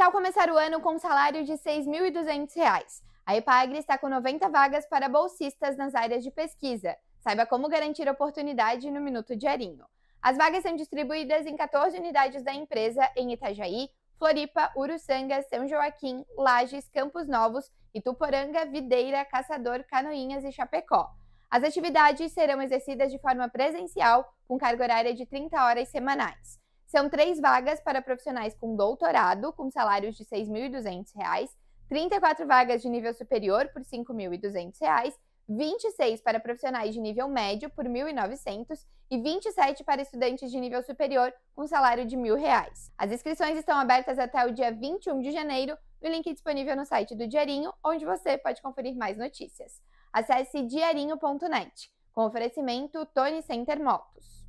tal começar o ano com um salário de R$ 6.200? A Epagre está com 90 vagas para bolsistas nas áreas de pesquisa. Saiba como garantir oportunidade no Minuto Diarinho. As vagas são distribuídas em 14 unidades da empresa em Itajaí, Floripa, Uruçanga, São Joaquim, Lages, Campos Novos, Ituporanga, Videira, Caçador, Canoinhas e Chapecó. As atividades serão exercidas de forma presencial, com carga horária de 30 horas semanais. São três vagas para profissionais com doutorado, com salários de R$ 6.200, 34 vagas de nível superior por R$ 5.200, 26 para profissionais de nível médio por R$ 1.900 e 27 para estudantes de nível superior com salário de R$ 1.000. As inscrições estão abertas até o dia 21 de janeiro, no link disponível no site do Diarinho, onde você pode conferir mais notícias. Acesse diarinho.net. Com oferecimento Tony Center Motos.